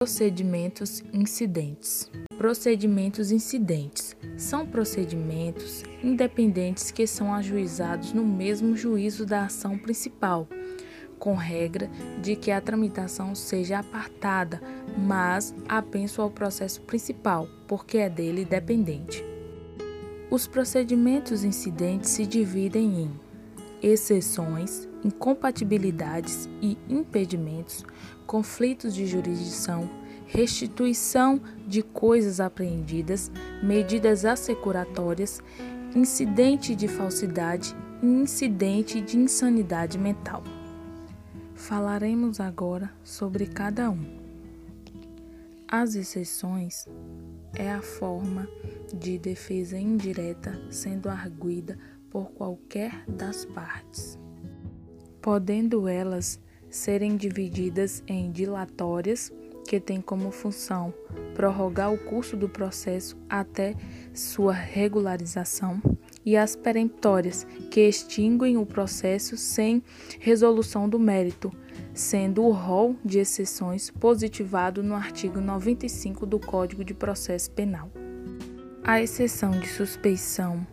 Procedimentos incidentes. Procedimentos incidentes são procedimentos independentes que são ajuizados no mesmo juízo da ação principal, com regra de que a tramitação seja apartada, mas apenso ao processo principal, porque é dele dependente. Os procedimentos incidentes se dividem em exceções, incompatibilidades e impedimentos, conflitos de jurisdição, restituição de coisas apreendidas, medidas assecuratórias, incidente de falsidade e incidente de insanidade mental. Falaremos agora sobre cada um. As exceções é a forma de defesa indireta sendo arguida por qualquer das partes, podendo elas serem divididas em dilatórias, que têm como função prorrogar o curso do processo até sua regularização, e as peremptórias, que extinguem o processo sem resolução do mérito, sendo o rol de exceções positivado no artigo 95 do Código de Processo Penal. A exceção de suspeição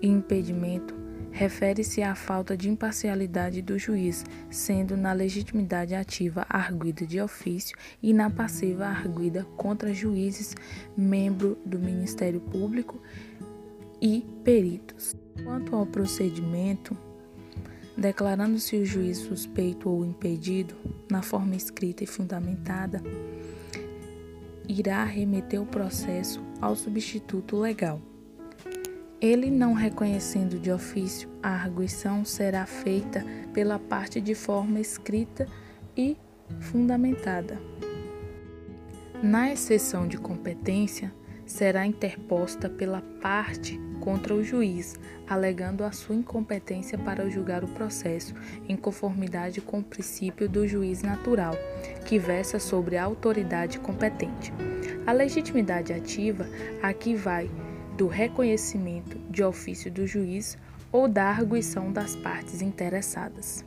e impedimento refere-se à falta de imparcialidade do juiz, sendo na legitimidade ativa arguida de ofício e na passiva arguida contra juízes, membro do Ministério Público e peritos. Quanto ao procedimento, declarando-se o juiz suspeito ou impedido, na forma escrita e fundamentada, irá remeter o processo ao substituto legal. Ele não reconhecendo de ofício, a arguição será feita pela parte de forma escrita e fundamentada. Na exceção de competência, será interposta pela parte contra o juiz, alegando a sua incompetência para julgar o processo, em conformidade com o princípio do juiz natural, que versa sobre a autoridade competente. A legitimidade ativa aqui vai do reconhecimento de ofício do juiz ou da arguição das partes interessadas.